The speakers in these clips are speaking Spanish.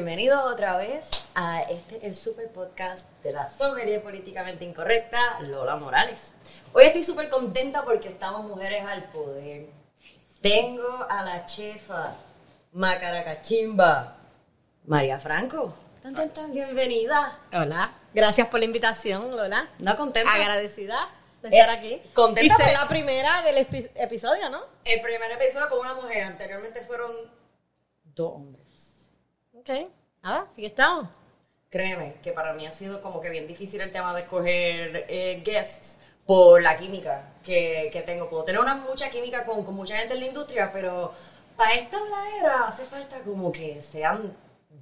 Bienvenidos otra vez a este el super podcast de la sommelier políticamente incorrecta, Lola Morales. Hoy estoy súper contenta porque estamos mujeres al poder. Tengo a la chefa Macaracachimba, María Franco. Tan, tan, tan, bienvenida. Hola, gracias por la invitación, Lola. No contenta. Agradecida de estar Eh, aquí. contenta Y ser la primera del epi- episodio, ¿no? El primer episodio con una mujer, anteriormente fueron dos hombres. Ok, nada, aquí estamos. Créeme que para mí ha sido como que bien difícil el tema de escoger eh, guests por la química que, que tengo. Puedo tener una mucha química con, con mucha gente en la industria, pero para esta habladera hace falta como que sean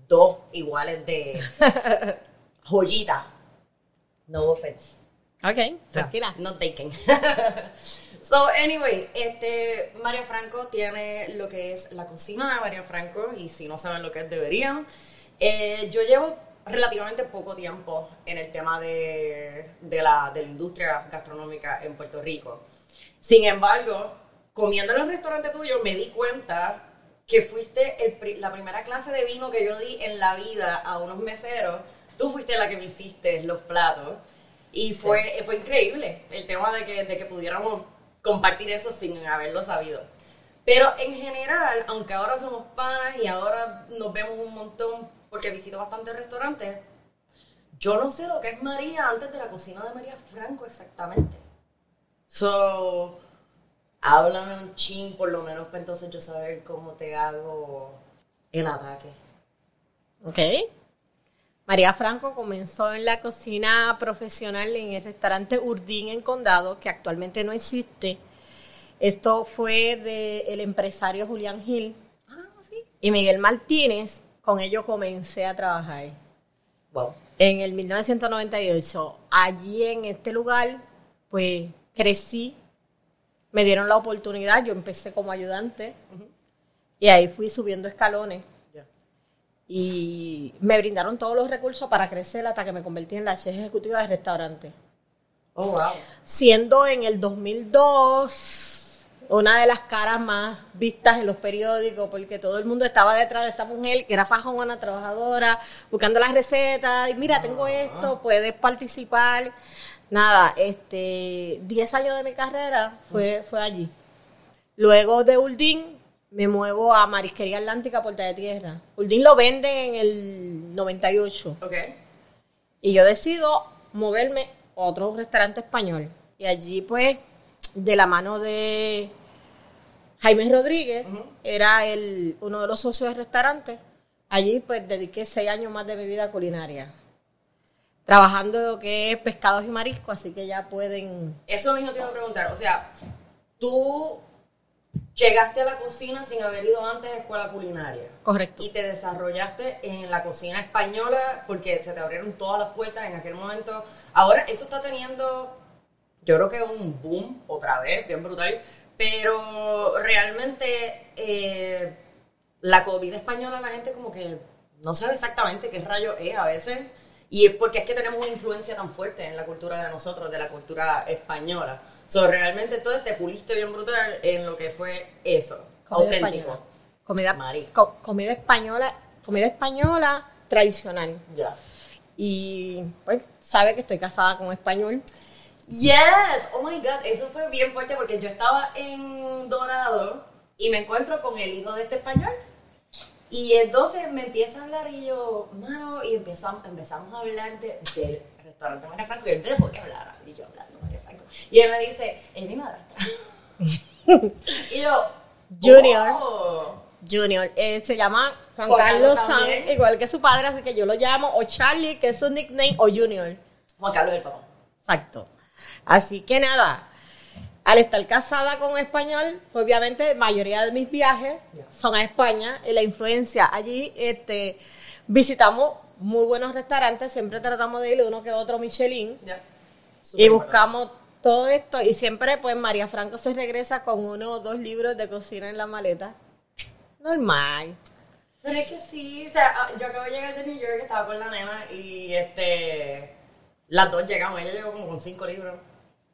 dos iguales de joyita. No offense. Ok, tranquila. Not taken. so, anyway, este, María Franco tiene lo que es la cocina de María Franco, y si no saben lo que es, deberían. Eh, yo llevo relativamente poco tiempo en el tema de, de, la, de la industria gastronómica en Puerto Rico. Sin embargo, comiendo en el restaurante tuyo, me di cuenta que fuiste el la primera clase de vino que yo di en la vida a unos meseros. Tú fuiste la que me hiciste los platos. Y fue, fue increíble el tema de que, de que pudiéramos compartir eso sin haberlo sabido. Pero en general, aunque ahora somos panas y ahora nos vemos un montón porque visito bastantes restaurantes, yo no sé lo que es María antes de la cocina de María Franco exactamente. So, háblame un chin por lo menos para entonces yo saber cómo te hago el ataque. Ok. María Franco comenzó en la cocina profesional en el restaurante Urdín en Condado, que actualmente no existe. Esto fue del empresario Julián Gil Ah, sí. y Miguel Martínez. Con ello comencé a trabajar. Wow. En el 1998, allí en este lugar, pues crecí, me dieron la oportunidad, yo empecé como ayudante y ahí fui subiendo escalones. Y me brindaron todos los recursos para crecer hasta que me convertí en la chef ejecutiva del restaurante. Oh, wow. Siendo en el 2002 una de las caras más vistas en los periódicos, porque todo el mundo estaba detrás de esta mujer que era fajona, trabajadora, buscando las recetas, y mira, tengo esto, puedes participar. Nada, este, 10 años de mi carrera fue, fue allí. Luego de Uldín me muevo a Marisquería Atlántica, Puerta de Tierra. Uldín lo vende en el 98. Ok. Y yo decido moverme a otro restaurante español. Y allí, pues, de la mano de Jaime Rodríguez, era el, uno de los socios del restaurante. Allí, pues, dediqué seis años más de mi vida culinaria. Trabajando lo que es pescados y mariscos, así que ya pueden... Eso mismo te iba a preguntar. O sea, tú llegaste a la cocina sin haber ido antes a escuela culinaria. Correcto. Y te desarrollaste en la cocina española porque se te abrieron todas las puertas en aquel momento. Ahora eso está teniendo, yo creo que un boom otra vez, bien brutal. Pero realmente eh, la comida española la gente como que no sabe exactamente qué rayo es a veces. Y es porque es que tenemos una influencia tan fuerte en la cultura de nosotros, de la cultura española. So, realmente entonces te puliste bien brutal en lo que fue eso, Comida auténtico. española. Comida, co- comida española, comida española tradicional. Ya. Y pues sabe que estoy casada con un español. Yes, oh my god, eso fue bien fuerte porque yo estaba en Dorado y me encuentro con el hijo de este español. Y entonces me empieza a hablar y yo, mano, y empezó a- empezamos a hablar de, del restaurante María Franco y él dejó que hablara y yo Franco. Y él me dice, es mi madrastra. y yo, Junior. "Oh". Junior, eh, se llama Juan Carlos también. igual que su padre, así que yo lo llamo o Charlie, que es su nickname, o Junior. Juan Carlos el papá. Exacto. Así que nada, al estar casada con un español, pues, obviamente la mayoría de mis viajes son a España y la influencia allí, este, visitamos muy buenos restaurantes, siempre tratamos de ir uno que otro Michelin Ya. y buscamos todo esto y siempre pues María Franco se regresa con uno o dos libros de cocina en la maleta. Normal. Pero es que sí, o sea, ah, yo acabo de llegar de New York, estaba con la nena y este. Las dos llegamos, ella llegó como con cinco libros,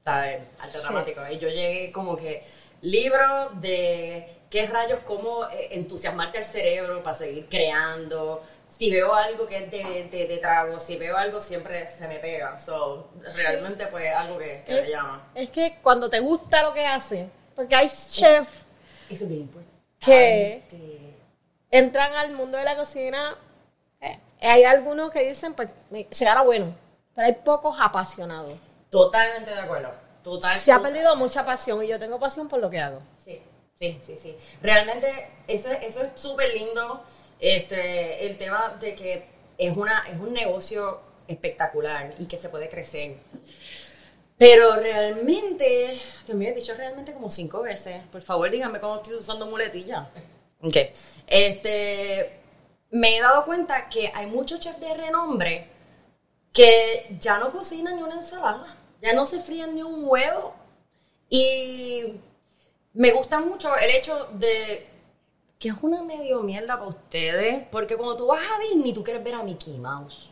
¿sabes? Arte Sí. dramático. Y yo llegué como que libros de qué rayos, cómo eh, entusiasmarte al cerebro para seguir creando, si veo algo que es de, de, de trago, si veo algo siempre se me pega. So, realmente pues algo que, que me llama. Es que cuando te gusta lo que hace, porque hay chefs que entran al mundo de la cocina, eh, hay algunos que dicen, pues, se gana bueno, pero hay pocos apasionados. Totalmente de acuerdo. Total, Se ha perdido mucha pasión y yo tengo pasión por lo que hago. Sí, sí, sí, sí. Realmente eso, es- eso es súper lindo. Este, el tema de que es, una, es un negocio espectacular y que se puede crecer. Pero realmente, te me he dicho realmente como cinco veces. Por favor, díganme cómo estoy usando muletilla. Ok. Este, me he dado cuenta que hay muchos chefs de renombre que ya no cocinan ni una ensalada, ya no se fríen ni un huevo. Y me gusta mucho el hecho de que es una medio mierda para ustedes, porque cuando tú vas a Disney, tú quieres ver a Mickey Mouse.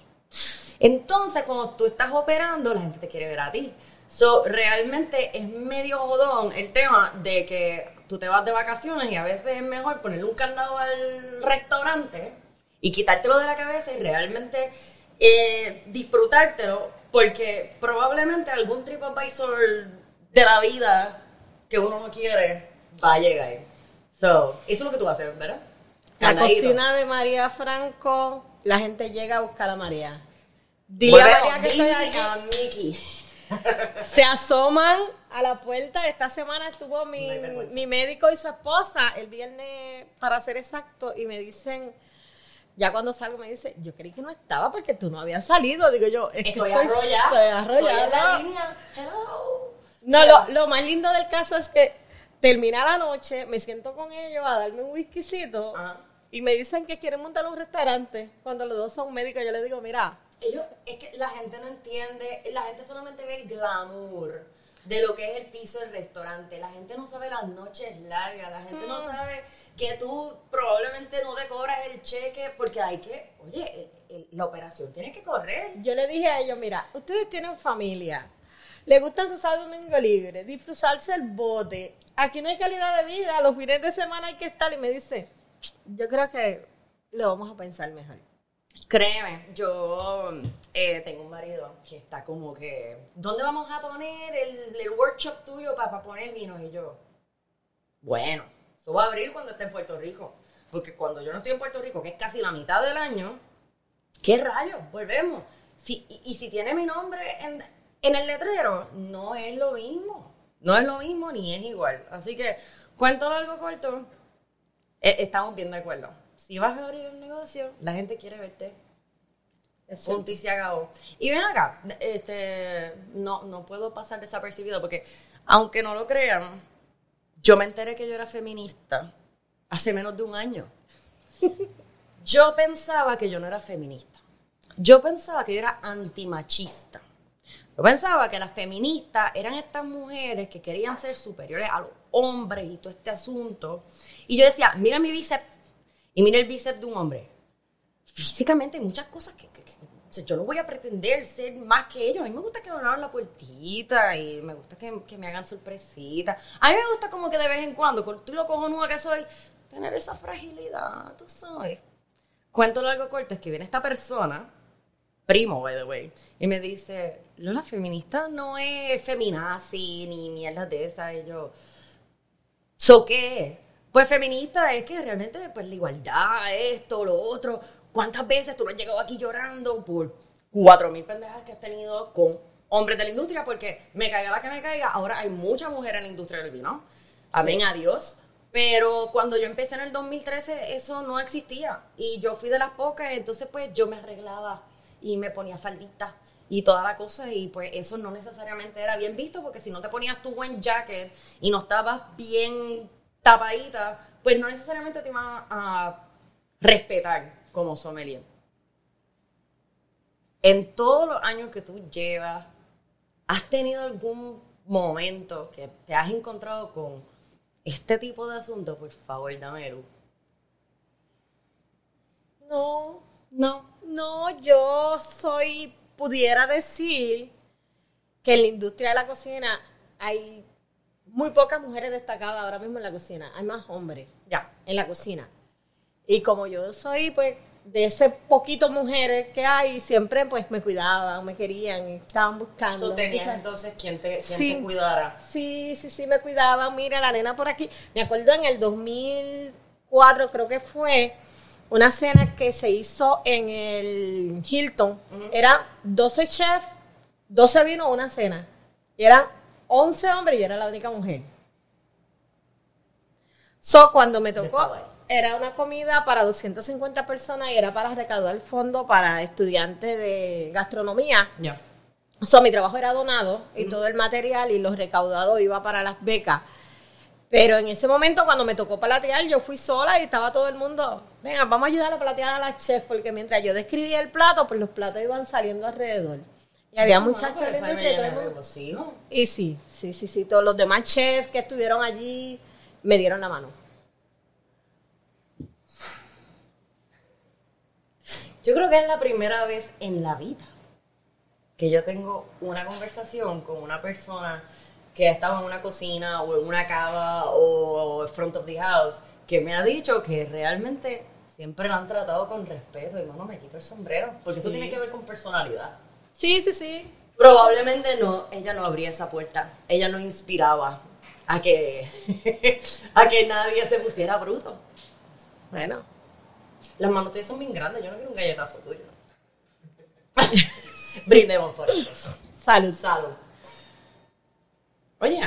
Entonces, cuando tú estás operando, la gente te quiere ver a ti. So, realmente es medio jodón el tema de que tú te vas de vacaciones y a veces es mejor ponerle un candado al restaurante y quitártelo de la cabeza y realmente eh, disfrutártelo, porque probablemente algún TripAdvisor de la vida que uno no quiere va a llegar. So, eso es lo que tú vas a hacer, ¿verdad? La Candadito. cocina de María Franco, la gente llega a buscar a María. Dile a María que estoy Mickey. Se asoman a la puerta. Esta semana estuvo mi, No mi médico y su esposa el viernes, para ser exacto, y me dicen, ya cuando salgo me dice, yo creí que no estaba porque tú no habías salido. Digo yo, es que Estoy estoy, arrollada. estoy Estoy en la arrollada. línea. Hello. No, Sí, lo, lo más lindo del caso es que termina la noche, me siento con ellos a darme un whiskycito Ajá. y me dicen que quieren montar un restaurante. Cuando los dos son médicos, yo les digo, mira, Ellos, es que la gente no entiende, la gente solamente ve el glamour de lo que es el piso del restaurante. La gente no sabe las noches largas, la gente no sabe que tú probablemente no te cobras el cheque porque hay que, oye, el- el- la operación tiene que correr. yo le dije a ellos, mira, ustedes tienen familia, les gusta y domingo libre, disfrutarse el bote, aquí no hay calidad de vida, los fines de semana hay que estar y me dice, yo creo que lo vamos a pensar mejor. Créeme, yo eh, tengo un marido que está como que, ¿dónde vamos a poner el, el workshop tuyo para poner vino? Y yo, bueno, eso va a abrir cuando esté en Puerto Rico. Porque cuando yo no estoy en Puerto Rico, que es casi la mitad del año, ¿qué rayos? Volvemos. Si, y si tiene mi nombre en, en el letrero, no es lo mismo. No es lo mismo ni es igual. Así que, cuento largo corto, eh, estamos bien de acuerdo. Si vas a abrir el negocio, la gente quiere verte. Punto y se acabó. Y ven acá, este, no, no puedo pasar desapercibido porque, aunque no lo crean, yo me enteré que yo era feminista hace menos de un año. Yo pensaba que yo no era feminista. Yo pensaba que yo era antimachista. Yo pensaba que las feministas eran estas mujeres que querían ser superiores a los hombres y todo este asunto. Y yo decía, mira mi bíceps y mira el bíceps de un hombre. Físicamente hay muchas cosas que, yo no voy a pretender ser más que ellos. A mí me gusta que me abran la puertita y me gusta que, que me hagan sorpresitas. A mí me gusta como que de vez en cuando, con tú lo cojonuda que soy, tener esa fragilidad, tú sabes. Cuento largo corto, es que viene esta persona, primo, by the way, y me dice, Lola, feminista no es feminazi ni mierda de esa. Y yo, ¿so qué es? Pues feminista es que realmente, pues la igualdad, esto, lo otro. ¿Cuántas veces tú no has llegado aquí llorando por cuatro mil pendejas que has tenido con hombres de la industria? Porque me caiga la que me caiga, ahora hay mucha mujer en la industria del vino. Amén a Dios. Pero cuando yo empecé en el 2013, eso no existía. Y yo fui de las pocas, entonces pues yo me arreglaba y me ponía falditas y toda la cosa. Y pues eso no necesariamente era bien visto, porque si no te ponías tu buen jacket y no estabas bien tapadita, pues no necesariamente te iban a respetar como sommelier. En todos los años que tú llevas, ¿has tenido algún momento que te has encontrado con este tipo de asunto? Por favor, dame luz. No, No. no, yo soy, pudiera decir que en la industria de la cocina hay muy pocas mujeres destacadas ahora mismo en la cocina, hay más hombres Ya. en la cocina. Y como yo soy, pues, de ese poquito mujeres que hay, siempre pues me cuidaban, me querían, estaban buscando. So, tenías entonces quien te, quien Sí. te cuidara. Sí, sí, sí, me cuidaban. Mira, la nena por aquí. Me acuerdo en el 2004, creo que fue, una cena que se hizo en el Hilton. Eran 12 chefs, 12 vino una cena. Y eran 11 hombres y yo era la única mujer. So, cuando me tocó, era una comida para 250 personas y era para recaudar fondos para estudiantes de gastronomía. Ya. O sea, mi trabajo era donado y todo el material y los recaudados iba para las becas. Pero en ese momento, cuando me tocó platear, yo fui sola y estaba todo el mundo, venga, vamos a ayudar a platear a las chefs, porque mientras yo describía el plato, pues los platos iban saliendo alrededor. Y había muchachos pero eso me todo regocijo. Y sí, sí, sí, sí, todos los demás chefs que estuvieron allí me dieron la mano. Yo creo que es la primera vez en la vida que yo tengo una conversación con una persona que ha estado en una cocina o en una cava o front of the house que me ha dicho que realmente siempre la han tratado con respeto y no me quito el sombrero porque eso Sí. tiene que ver con personalidad. Sí, sí, sí. Probablemente no, ella no abría esa puerta, ella no inspiraba a que, a que nadie se pusiera bruto. Bueno, Las manos tuyas son bien grandes, yo no quiero un galletazo tuyo. Brindemos por eso. salud. Salud. Oye,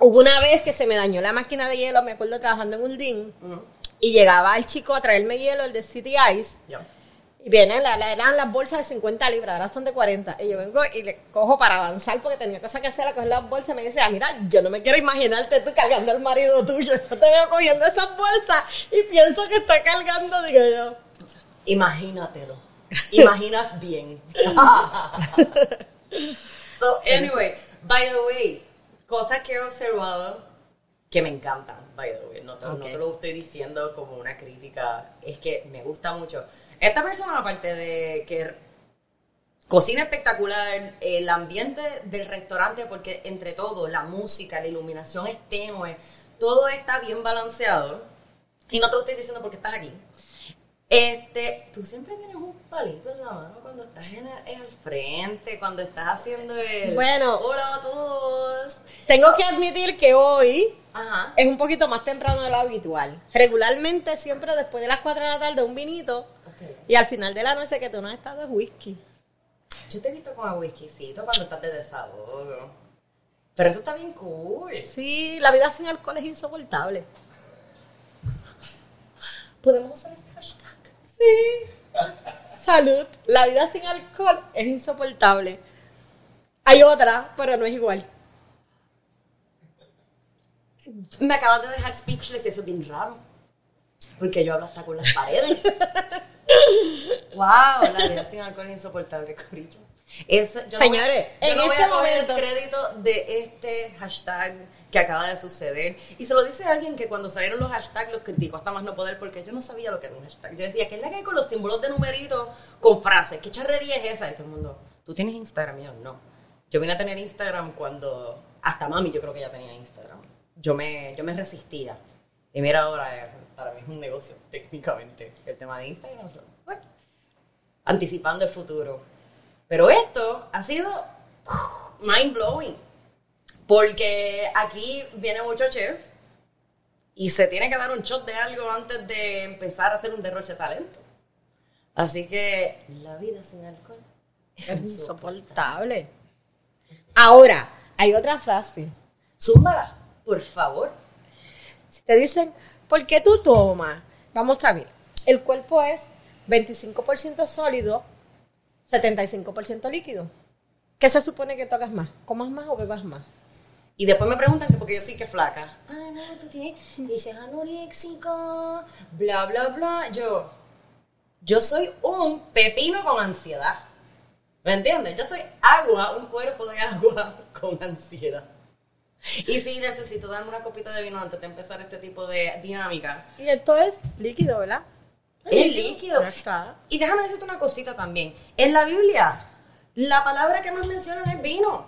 Hubo una vez que se me dañó la máquina de hielo, me acuerdo trabajando en un DIN, y llegaba el chico a traerme hielo, el de City Ice, ya. y vienen, eran las bolsas de 50 libras, ahora son de 40, y yo vengo y le cojo para avanzar porque tenía cosas que hacer, a coger las bolsas, y me dice, ah, mira, yo no me quiero imaginarte tú cargando al marido tuyo, yo te veo cogiendo esas bolsas y pienso que está cargando, digo yo. Imagínatelo. Imaginas bien. so, anyway, by the way, cosas que he observado que me encantan, by the way. No te, no Ok. te lo estoy diciendo como una crítica, es que me gusta mucho. Esta persona, aparte de que cocina espectacular, el ambiente del restaurante, porque entre todo, la música, la iluminación es tenue, todo está bien balanceado. Y no te lo estoy diciendo porque estás aquí. Este, tú siempre tienes un palito en la mano cuando estás en el, en el frente, cuando estás haciendo el. Bueno. Hola a todos. Tengo que admitir que hoy Ajá. es un poquito más temprano de lo habitual. Regularmente, siempre después de las 4 de la tarde, un vinito, y al final de la noche que tú no has estado es whisky. Yo te he visto con el whiskycito cuando estás de desahogo. Pero eso está bien cool. Sí, la vida sin alcohol es insoportable. Podemos usar ese. Sí. Salud. La vida sin alcohol es insoportable. Hay otra, pero no es igual. Me acabas de dejar speechless y eso es bien raro. Porque yo hablo hasta con las paredes. wow, la vida sin alcohol es insoportable, corillo. No Señores, voy- yo en no voy este a coger momento- crédito de este hashtag que acaba de suceder. Y se lo dice alguien que cuando salieron los hashtags los criticó hasta más no poder porque yo no sabía lo que era un hashtag. Yo decía, ¿qué es la que hay con los símbolos de numeritos con frases? ¿Qué charrería es esa? Y todo el mundo, ¿tú tienes Instagram? Yo, no. Yo vine a tener Instagram cuando, hasta mami yo creo que ya tenía Instagram. Yo me, yo me resistía. Y mira ahora, eh, para mí es un negocio técnicamente el tema de Instagram. bueno, anticipando el futuro. Pero esto ha sido mind blowing. Porque aquí viene mucho chef y se tiene que dar un shot de algo antes de empezar a hacer un derroche de talento. Así que la vida sin alcohol es Es insoportable. Ahora, hay otra frase. Zúmbala, por favor. Si te dicen, ¿por qué tú tomas? Vamos a ver. El cuerpo es 25% sólido, 75% líquido. ¿Qué se supone que tocas más? ¿Comas más o bebas más? Y después me preguntan que porque yo soy que flaca. Ah, no, tú tienes, dices anoréxica, bla, bla, bla. Yo, yo soy un pepino con ansiedad. ¿Me entiendes? Yo soy agua, un cuerpo de agua con ansiedad. Y si necesito darme una copita de vino antes de empezar este tipo de dinámica, Y esto es líquido, ¿verdad? es líquido. Está. Y déjame decirte una cosita también. En la Biblia, la palabra que más mencionan es vino.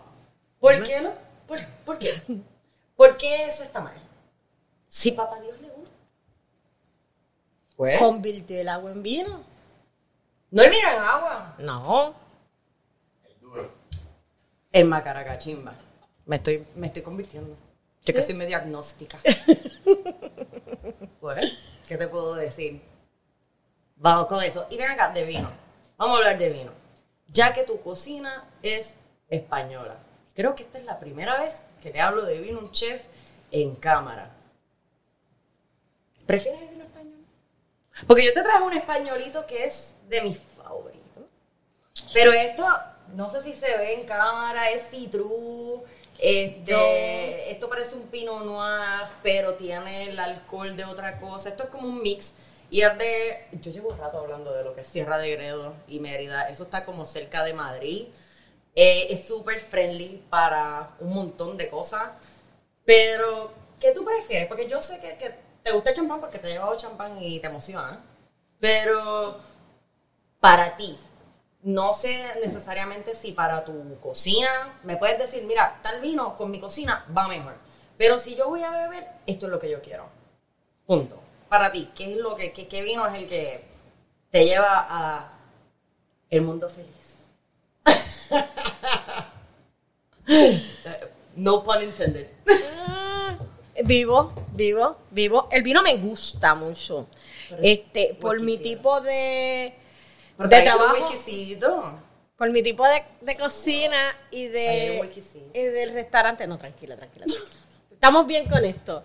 ¿Por qué no? ¿Por, por qué? ¿Por qué eso está mal? Si papá Dios le gusta. Pues, Convirtió el agua en vino. no el vino en agua. No. El macaracachimba. Me estoy, me estoy convirtiendo. Yo que soy medio agnóstica. pues, ¿qué te puedo decir? Vamos con eso. Y ven acá, de vino. Vamos a hablar de vino. Ya que tu cocina es española. Creo que esta es la primera vez que le hablo de vino a un chef en cámara. ¿Prefieres el vino español? Porque yo te traje un españolito que es de mis favoritos. Pero esto, no sé si se ve en cámara, es citrus. Este, Yo- Esto parece un pinot noir, pero tiene el alcohol de otra cosa. Esto es como un mix. Y es de. Yo llevo un rato hablando de lo que es Sierra de Gredo y Mérida. Eso está como cerca de Madrid. Eh, es súper friendly para un montón de cosas. Pero, ¿qué tú prefieres? Porque yo sé que, que te gusta el champán porque te he llevado champán y te emociona. Pero, para ti, no sé necesariamente si para tu cocina, me puedes decir, mira, tal vino con mi cocina va mejor. Pero si yo voy a beber, esto es lo que yo quiero. Punto. Para ti, ¿qué es lo que, qué, qué vino es el que te lleva a el mundo feliz? no pun intended. Ah, Vivo, vivo, vivo. El vino me gusta mucho. Pero Este, es por mi tipo de, Pero de trabajo, por mi tipo de, de cocina y de y del restaurante. No, tranquila, tranquila, tranquila. Estamos bien con esto.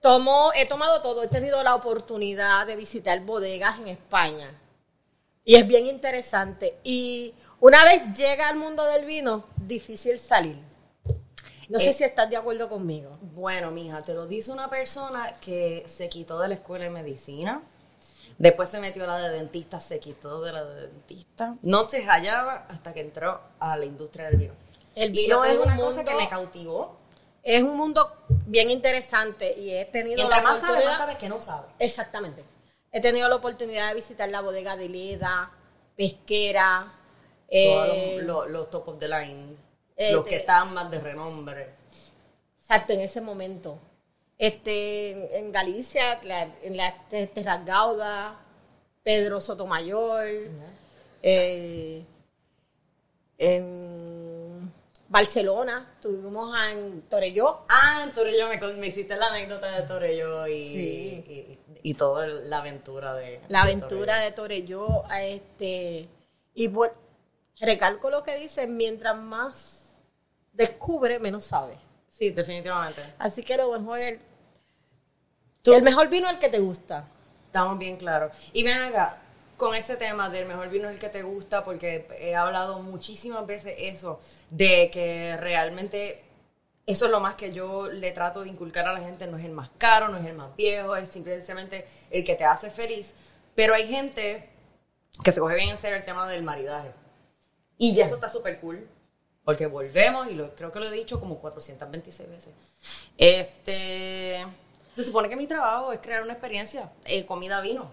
Tomo, he tomado todo, he tenido la oportunidad de visitar bodegas en España. Y es bien interesante. Y una vez llega al mundo del vino, difícil salir. No sé Eh, si estás de acuerdo conmigo. Bueno, mija, te lo dice una persona que se quitó de la escuela de medicina. Después se metió a la de dentista, se quitó de la de dentista. No se hallaba hasta que entró a la industria del vino. El y vino es una cosa que me cautivó. Es un mundo bien interesante y he Y tenido entre la más sabes, más sabes que no sabes. Exactamente. He tenido la oportunidad de visitar la bodega de Leda, Pesquera. Todos eh, los, los- los top of the line. eh, los que están más de renombre. Exacto, en ese momento. Este, en, en Galicia, la- en la Te- Terras Gauda, Pedro Sotomayor, eh, en Barcelona, tuvimos en Torelló. Ah, en Torelló, me, hiciste la anécdota de Torelló y, Sí. y, y todo el- la aventura de La de aventura Torelló. de Torelló, este, y bueno, recalco lo que dice, mientras más descubre, menos sabe. Sí, definitivamente. Así que lo mejor el, Tú- el mejor vino es el que te gusta. Estamos bien claros. Y ven acá, con ese tema del mejor vino es el que te gusta, porque he hablado muchísimas veces eso, de que realmente eso es lo más que yo le trato de inculcar a la gente, no es el más caro, no es el más viejo, es simplemente el que te hace feliz. Pero hay gente que se coge bien en serio el tema del maridaje. Y eso está súper cool. Porque volvemos, y lo, creo que lo he dicho como 426 veces. Este. Se supone que mi trabajo es crear una experiencia, eh, comida, vino.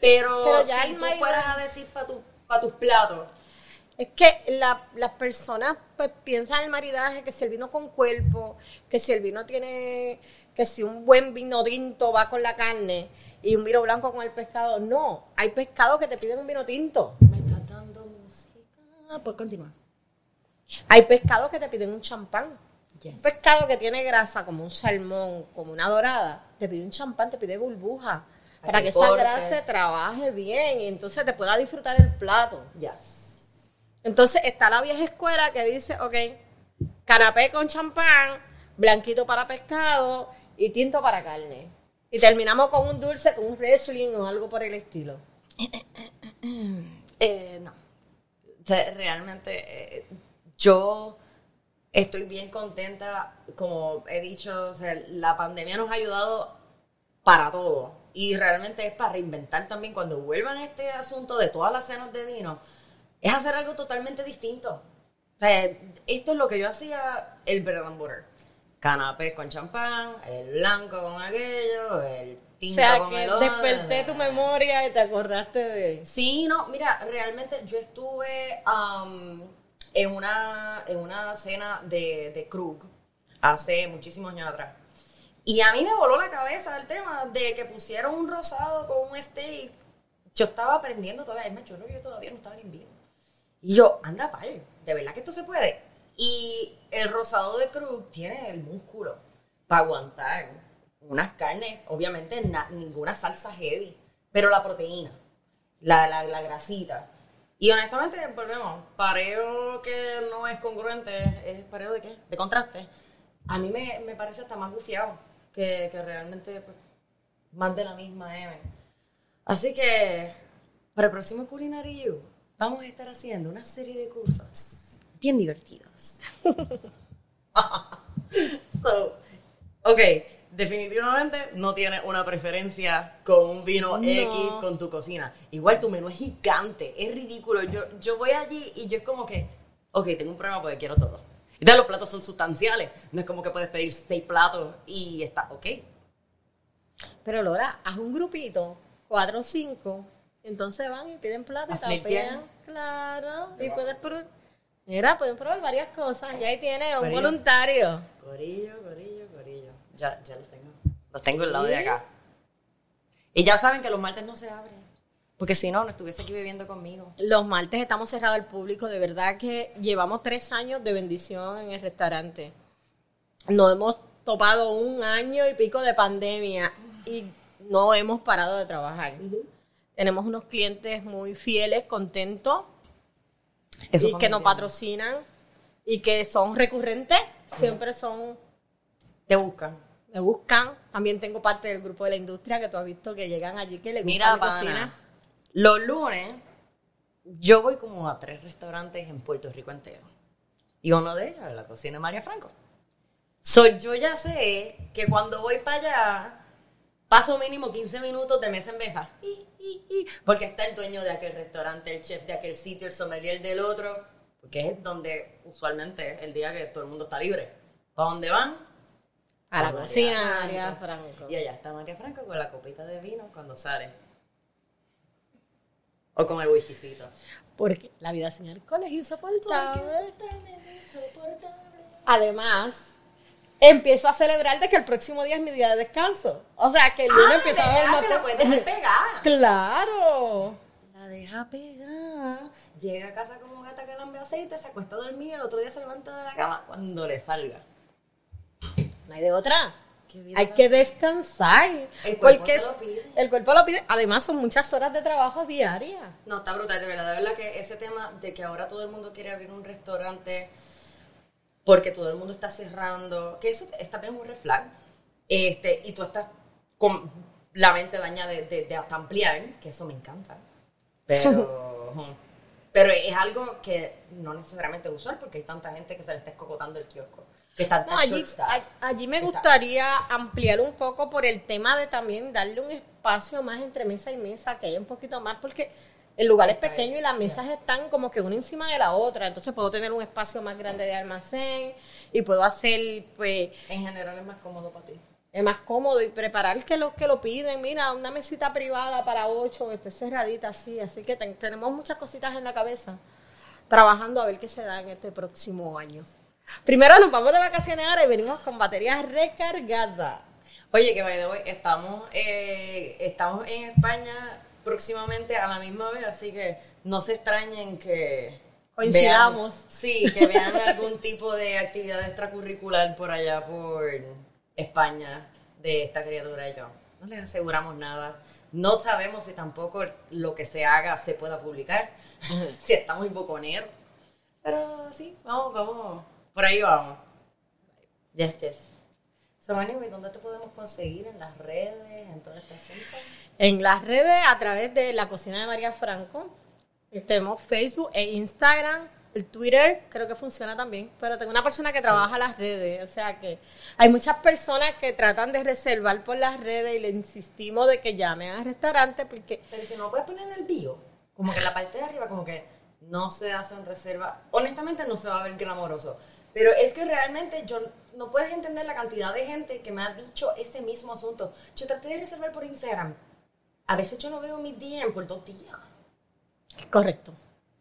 Pero, Pero ya si tú maridaje- fueras a decir para tu, pa tus platos, Es que la- las personas pues, piensan en el maridaje, que si el vino con cuerpo, que si el vino tiene, que si un buen vino tinto va con la carne y un vino blanco con el pescado. No, hay pescados que te piden un vino tinto. me estás. Por continuar. Hay pescados que te piden un champán. Yes. Un pescado que tiene grasa, como un salmón, como una dorada, te pide un champán, te pide burbuja. Para que que esa grasa trabaje bien y entonces te pueda disfrutar el plato. Yes. Entonces está la vieja escuela que dice, ok, canapé con champán, blanquito para pescado y tinto para carne. Y terminamos con un dulce, con un wrestling o algo por el estilo. Eh, no. Sea, realmente eh, yo estoy bien contenta. Como he dicho, o sea, la pandemia nos ha ayudado para todo. Y realmente es para reinventar también cuando vuelvan este asunto de todas las cenas de vino. Es hacer algo totalmente distinto. O sea, esto es lo que yo hacía el bread and butter. Canapé con champán, el blanco con aquello, el O sea con que desperté tu memoria y te acordaste de... Sí, no, mira, realmente yo estuve am, en, una, en una cena de, de Krug hace muchísimos años atrás. Y a mí me voló la cabeza el tema de que pusieron un rosado con un steak. Yo estaba aprendiendo todavía, es más, yo, no, yo todavía no estaba ni vivo. Y yo, anda, pal, de verdad que esto se puede. Y el rosado de Krug tiene el músculo para aguantar unas carnes, obviamente na- ninguna salsa heavy, pero la proteína, la, la, la grasita. Y honestamente, volvemos, pareo que no es congruente, es pareo de qué? De contraste. A mí me, me parece hasta más gufiado que, que realmente pues, más de la misma M. Así que para el próximo Culinary You vamos a estar haciendo una serie de cursos bien divertidos. so, ok, definitivamente no tienes una preferencia con un vino No. X con tu cocina. Igual tu menú es gigante, es ridículo. Yo, yo voy allí y yo es como que, ok, tengo un problema porque quiero todo. Entonces los platos son sustanciales. No es como que puedes pedir seis platos y está, ok. Pero Lola, haz un grupito, cuatro o cinco, entonces van y piden plata y tapean. Claro, y puedes probar. Mira, pueden probar varias cosas. Y ahí tiene un voluntario. Corillo, corillo. Ya, ya los tengo. Los tengo al lado de acá. Y ya saben que los martes no se abren. Porque si no, no estuviese aquí viviendo conmigo. Los martes estamos cerrados al público. De verdad que llevamos tres años de bendición en el restaurante. Nos hemos topado un año y pico de pandemia y no hemos parado de trabajar. Tenemos unos clientes muy fieles, contentos Eso y que nos patrocinan y que son recurrentes. Siempre son, Te buscan. Me buscan. También tengo parte del grupo de la industria que tú has visto que llegan allí que les gusta Mira, mi pana, cocina. Los lunes, yo voy como a tres restaurantes en Puerto Rico entero. Y uno de ellos es la cocina de María Franco. So, yo ya sé que cuando voy para allá, paso mínimo 15 minutos de mesa en mesa. Porque está el dueño de aquel restaurante, el chef de aquel sitio, el sommelier del otro. Porque es donde usualmente el día que todo el mundo está libre. ¿Para dónde van? A la María cocina de. María Franco. Y allá está María Franco con la copita de vino cuando sale. O con el whiskycito. Porque la vida sin alcohol es insoportable. Además, empiezo a celebrar de que el próximo día es mi día de descanso. O sea, que el lunes empiezo a ver más que la puedes dejar pegada. Claro. La deja pegada. Llega a casa como gata que lambe aceite, se acuesta a dormir, el otro día se levanta de la cama cuando le salga. No hay de otra. Hay que descansar. El cuerpo porque lo pide. el cuerpo lo pide. Además, son muchas horas de trabajo diarias. No, está brutal, de verdad, de verdad que ese tema de que ahora todo el mundo quiere abrir un restaurante porque todo el mundo está cerrando, que eso es también un red flag, este, y tú estás con la mente dañada de, de- de hasta ampliar, que eso me encanta, pero, pero es algo que no necesariamente es usual porque hay tanta gente que se le está escocotando el kiosco, que está No, allí, allí me gustaría ampliar un poco por el tema de también darle un espacio más entre mesa y mesa, que haya un poquito más, porque el lugar es pequeño y las mesas están como que una encima de la otra, entonces puedo tener un espacio más grande de almacén y puedo hacer, pues, En general es más cómodo para ti. es más cómodo y preparar que los que lo piden, mira, una mesita privada para ocho, que esté cerradita así, así que ten- tenemos muchas cositas en la cabeza, trabajando a ver qué se da en este próximo año. Primero nos vamos de vacaciones ahora y venimos con baterías recargadas. Oye, que the way, estamos, eh, estamos en España próximamente a la misma vez, así que no se extrañen que Coincidamos. vean- sí, que vean algún tipo de actividad extracurricular por allá por España de esta criatura y yo. No les aseguramos nada. No sabemos si tampoco lo que se haga se pueda publicar, si estamos en boconer. Pero sí, vamos, vamos. Por ahí vamos. Yes, yes. So, anyway, ¿dónde te podemos conseguir? ¿En las redes? ¿En todo este asunto? En las redes, a través de la cocina de María Franco, tenemos Facebook e Instagram. El Twitter creo que funciona también, pero tengo una persona que trabaja las redes, o sea que hay muchas personas que tratan de reservar por las redes y le insistimos de que llamen al restaurante porque Pero si no puedes poner en el bio, como que en la parte de arriba, como que no se hacen reservas. Honestamente, no se va a ver glamoroso. Pero es que realmente yo no puedes entender la cantidad de gente que me ha dicho ese mismo asunto. Yo traté de reservar por Instagram. A veces yo no veo mis DM por dos días. es correcto.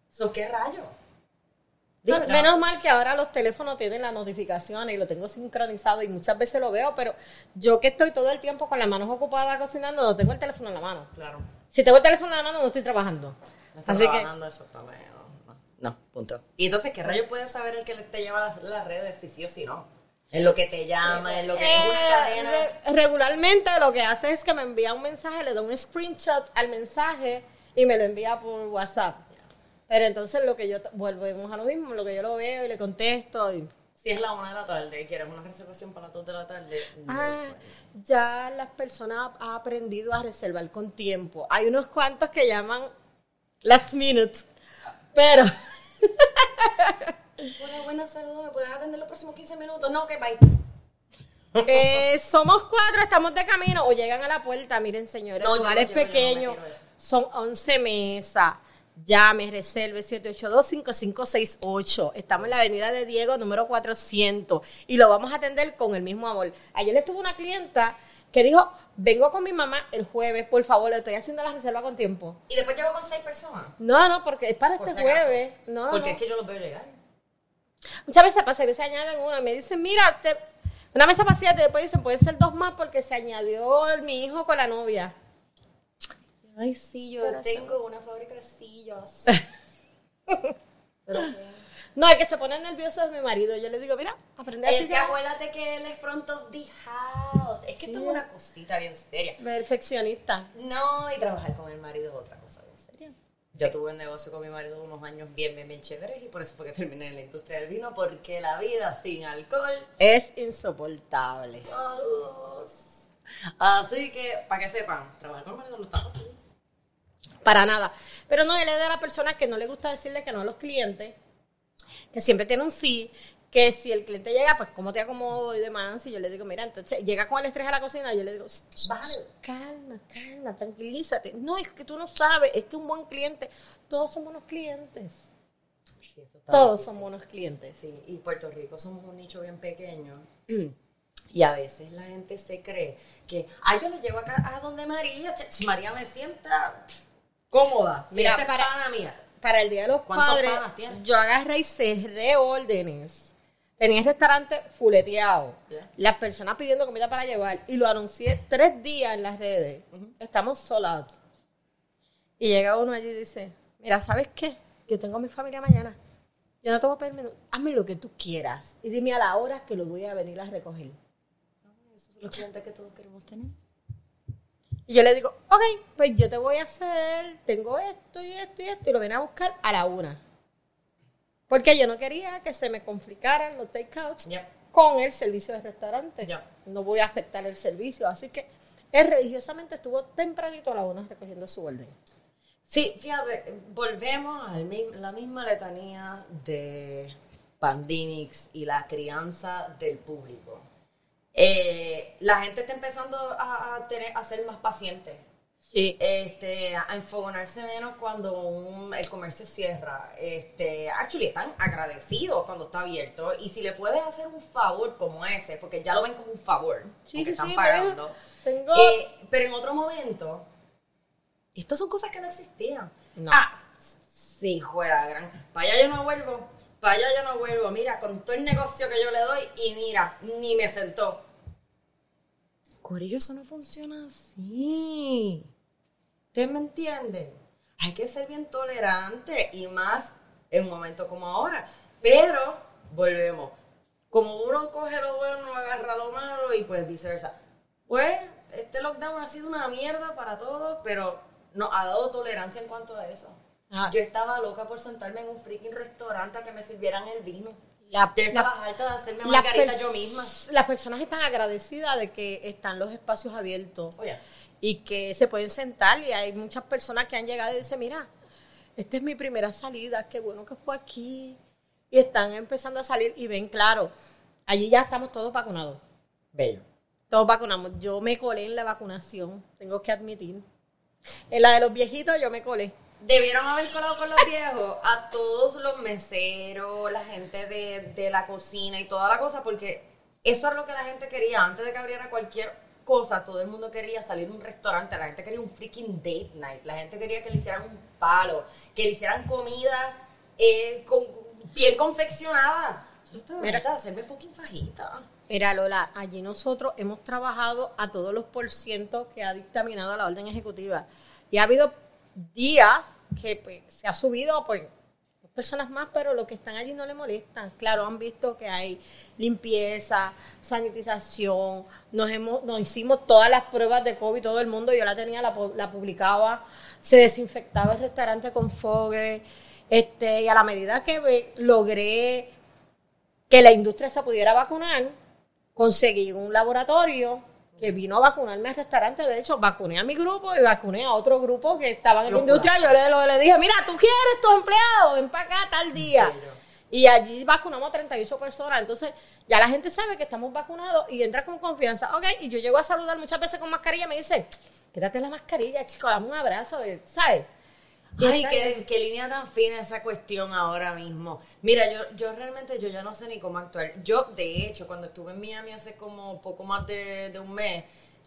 So, ¿qué rayo? Menos mal que ahora los teléfonos tienen las notificaciones y lo tengo sincronizado y muchas veces lo veo, pero yo que estoy todo el tiempo con las manos ocupadas cocinando, no tengo el teléfono en la mano. Claro. Si tengo el teléfono en la mano, no estoy trabajando. No Así que, trabajando exactamente. No, punto. Y entonces, ¿qué rayo puede saber el que te lleva las, las redes si sí o si no? En lo que te llama, en lo que es una Eh, cadena. re- regularmente lo que hace es que me envía un mensaje, le doy un screenshot al mensaje y me lo envía por WhatsApp. Pero entonces lo que yo, volvemos a lo mismo, lo que yo lo veo y le contesto. Y, Si es la una de la tarde y quieres una reservación para las dos de la tarde, no Ah, ya las personas han aprendido a reservar con tiempo. Hay unos cuantos que llaman last minute, pero Hola, buenas, saludos. ¿Me puedes atender los próximos 15 minutos? No, que bye. eh, somos cuatro, estamos de camino o llegan a la puerta. Miren, señores, No, no, no me pequeños, quiero eso. son 11 mesas. Llame, reserve 782-5568. Estamos en la avenida de Diego, número 400. Y lo vamos a atender con el mismo amor. Ayer estuvo una clienta que dijo, vengo con mi mamá el jueves, por favor, le estoy haciendo la reserva con tiempo. Y después llego con seis personas. No, no, porque es para Por este si jueves. No, no, Porque no. es que yo los veo llegar. Muchas veces pasa que se añaden uno y me dicen, mira, te- una mesa para siete, después dicen, pueden ser dos más porque se añadió el- mi hijo con la novia. Ay, sí, yo tengo una fábrica de sillas. Pero, No, el que se pone nervioso es mi marido. Yo le digo, mira, aprende a es que acuérdate que él es front of the house. Es que Sí. esto es una cosita bien seria. Perfeccionista. No, y trabajar con el marido es otra cosa bien seria. Yo tuve un negocio con mi marido unos años bien, bien, bien chéveres y por eso fue que terminé en la industria del vino, porque la vida sin alcohol Es insoportable. Saludos. Así que, para que sepan, trabajar con el marido no está fácil. Para nada. Pero no, él es de la persona que no le gusta decirle que no a los clientes, que siempre tiene un sí, que si el cliente llega, pues cómo te acomodo y demás. Y yo le digo, mira, entonces llega con el estrés a la cocina, yo le digo, "Shh, shh, Bájale. calma, calma, tranquilízate. No, es que tú no sabes, es que un buen cliente, todos son buenos clientes. Sí, Todos son buenos clientes. Sí, y Puerto Rico somos un nicho bien pequeño. Y a veces la gente se cree que, ay, yo le llego acá a donde María, María me sienta cómoda. Mira, es para- mía. Para el Día de los ¿Cuántos Padres, yo agarré y cerré órdenes. Tenía el restaurante fuleteado. Las personas pidiendo comida para llevar. Y lo anuncié tres días en las redes. Estamos sold out. Y llega uno allí y dice, mira, ¿sabes qué? Yo tengo a mi familia mañana. Yo no te voy a pedir. Hazme lo que tú quieras. Y dime a la hora que lo voy a venir a recoger. Esos son los clientes que todos queremos tener. Y yo le digo, ok, pues yo te voy a hacer, tengo esto y esto y esto, y lo ven a buscar a la una. Porque yo no quería que se me complicaran los takeouts con el servicio de restaurante. No voy a afectar el servicio, así que él religiosamente estuvo tempranito a la una recogiendo su orden. Sí, fíjate, volvemos a la misma letanía de pandemics y la crianza del público. Eh, la gente está empezando a, a tener, a ser más paciente, Sí. este, a enfogonarse menos cuando un- el comercio cierra. Este, actually, están agradecidos cuando está abierto y si le puedes hacer un favor como ese, porque ya lo ven como un favor, Sí, sí, están sí, pagando. tengo- Eh, pero en otro momento, estas son cosas que no existían. No. Ah, sí, juega gran. Para allá yo no vuelvo, para allá yo no vuelvo. Mira, con todo el negocio que yo le doy y mira, ni me sentó. Corillo, eso no funciona así. ¿Ustedes me entienden? Hay que ser bien tolerante y más en un momento como ahora. Pero, volvemos. Como uno coge lo bueno, agarra lo malo y pues viceversa. Pues, este lockdown ha sido una mierda para todos, pero nos ha dado tolerancia en cuanto a eso. Ah. Yo estaba loca por sentarme en un freaking restaurante a que me sirvieran el vino. La- la- de hacerme margarita yo misma. Las personas están agradecidas de que están los espacios abiertos Oye, y que se pueden sentar y hay muchas personas que han llegado y dicen, mira, esta es mi primera salida, qué bueno que fue aquí. Y están empezando a salir y ven, claro, allí ya estamos todos vacunados. bello. Todos vacunamos. Yo me colé en la vacunación, tengo que admitir. En la de los viejitos yo me colé. Debieron haber colado con los viejos a todos los meseros, la gente de, de la cocina y toda la cosa, porque eso es lo que la gente quería. Antes de que abriera cualquier cosa, todo el mundo quería salir a un restaurante, la gente quería un freaking date night, la gente quería que le hicieran un palo, que le hicieran comida eh, con, bien confeccionada. Yo estaba Mira. de hacerme fucking fajita. Mira, Lola, allí nosotros hemos trabajado a todos los porcientos que ha dictaminado la orden ejecutiva. Y ha habido días que pues, se ha subido, pues, dos personas más, pero los que están allí no le molestan. Claro, han visto que hay limpieza, sanitización, nos, hemos, nos hicimos todas las pruebas de COVID, todo el mundo, yo la tenía, la, pu- la publicaba, se desinfectaba el restaurante con fogre, este, y a la medida que logré que la industria se pudiera vacunar, conseguí un laboratorio que vino a vacunarme al restaurante. De hecho, vacuné a mi grupo y vacuné a otro grupo que estaban en la industria. Yo le, le dije, mira, ¿tú quieres tus empleados? Ven para acá tal día. Y allí vacunamos a 38 personas. Entonces, ya la gente sabe que estamos vacunados y entra con confianza. Ok, y yo llego a saludar muchas veces con mascarilla y me dicen, quédate la mascarilla, chico, dame un abrazo, ¿sabes? Ay, qué, qué línea tan fina esa cuestión ahora mismo. Mira, yo, yo realmente yo ya no sé ni cómo actuar. Yo, de hecho, cuando estuve en Miami hace como poco más de, de un mes,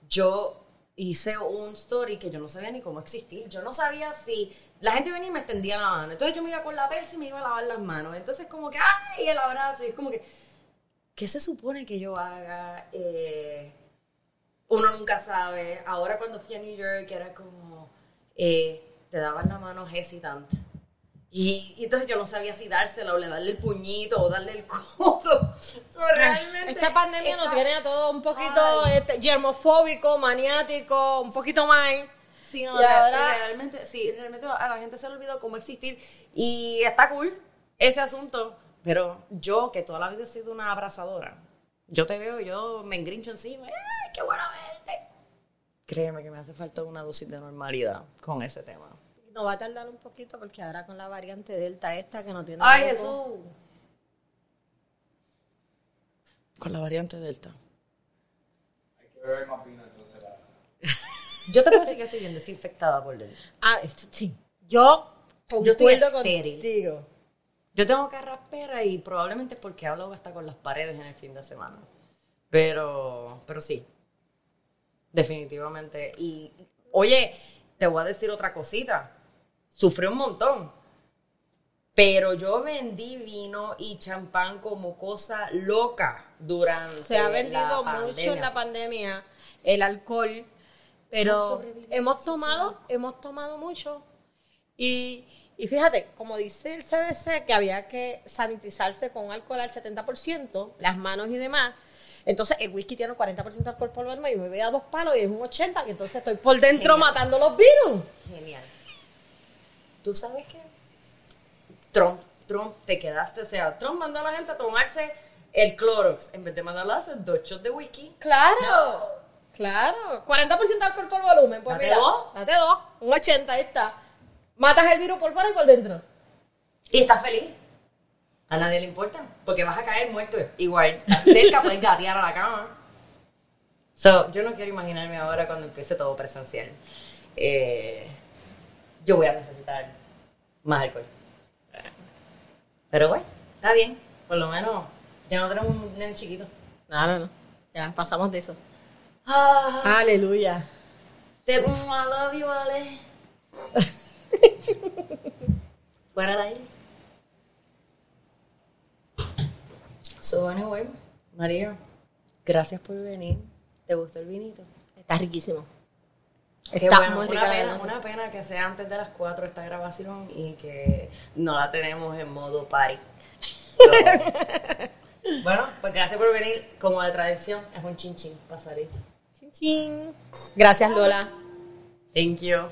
yo hice un story que yo no sabía ni cómo existir. Yo no sabía si la gente venía y me extendía la mano. Entonces yo me iba con la persa y me iba a lavar las manos. Entonces como que, ay, el abrazo. Y es como que, ¿qué se supone que yo haga? Eh, uno nunca sabe. Ahora cuando fui a New York era como, eh, te daban la mano hesitante. Y, y entonces yo no sabía si dársela o le darle el puñito o darle el codo. So, realmente Esta pandemia nos tiene a todos un poquito este, germofóbico, maniático, un poquito más. Sí, no, re- ahora- realmente, sí, realmente a la gente se le olvidó cómo existir. Y está cool ese asunto. Pero yo, que toda la vida he sido una abrazadora, yo te veo, yo me engrincho encima. ¡Ay, qué bueno verte! Créeme que me hace falta una dosis de normalidad con ese tema. Nos va a tardar un poquito porque ahora con la variante Delta esta que no tiene. ¡Ay. Jesús! Con la variante Delta. Hay que beber más vino entonces la... Yo te puedo decir que estoy bien desinfectada por dentro. Ah, esto- sí. Yo Yo estoy estéril. contigo. Yo tengo carraspera y probablemente porque hablo hasta con las paredes en el fin de semana. Pero, pero sí. Definitivamente. Y, oye, te voy a decir otra cosita. Sufrí un montón. Pero yo vendí vino y champán como cosa loca durante Se ha la vendido mucho en la pandemia el alcohol, pero hemos tomado, hemos tomado mucho. Y, y fíjate, como dice el CDC, que había que sanitizarse con alcohol al 70%, las manos y demás. Entonces el whisky tiene un 40% de alcohol por volumen y me voy a dos palos y es un 80%, que entonces estoy por dentro Genial. matando los virus. Genial. ¿Tú sabes qué? Trump, Trump, te quedaste, o sea, Trump mandó a la gente a tomarse el Clorox en vez de mandarla a hacer dos shots de whisky. Claro, claro. 40% de alcohol por volumen. Pues Date mira, dos. date dos, un 80, ahí está. Matas el virus por fuera y por dentro. Y estás feliz. A nadie le importa, porque vas a caer muerto igual. Cerca, puedes gatear a la cama. So, yo no quiero imaginarme ahora cuando empiece todo presencial. Eh, yo voy a necesitar más alcohol. Pero bueno, está bien. Por lo menos ya no tenemos un nene chiquito. No, no, no. Ya pasamos de eso. Ah, Aleluya. te I love you, Ale. Fuera al aire. So, anyway, María, gracias por venir. ¿Te gustó el vinito? Está riquísimo. Está bueno, muy una rica pena, verdad. una pena que sea antes de las 4 esta grabación y que no la tenemos en modo party. Bueno, pues gracias por venir. Como de tradición, es un chin chin para salir. Chin, chin. Gracias, Lola. Thank you.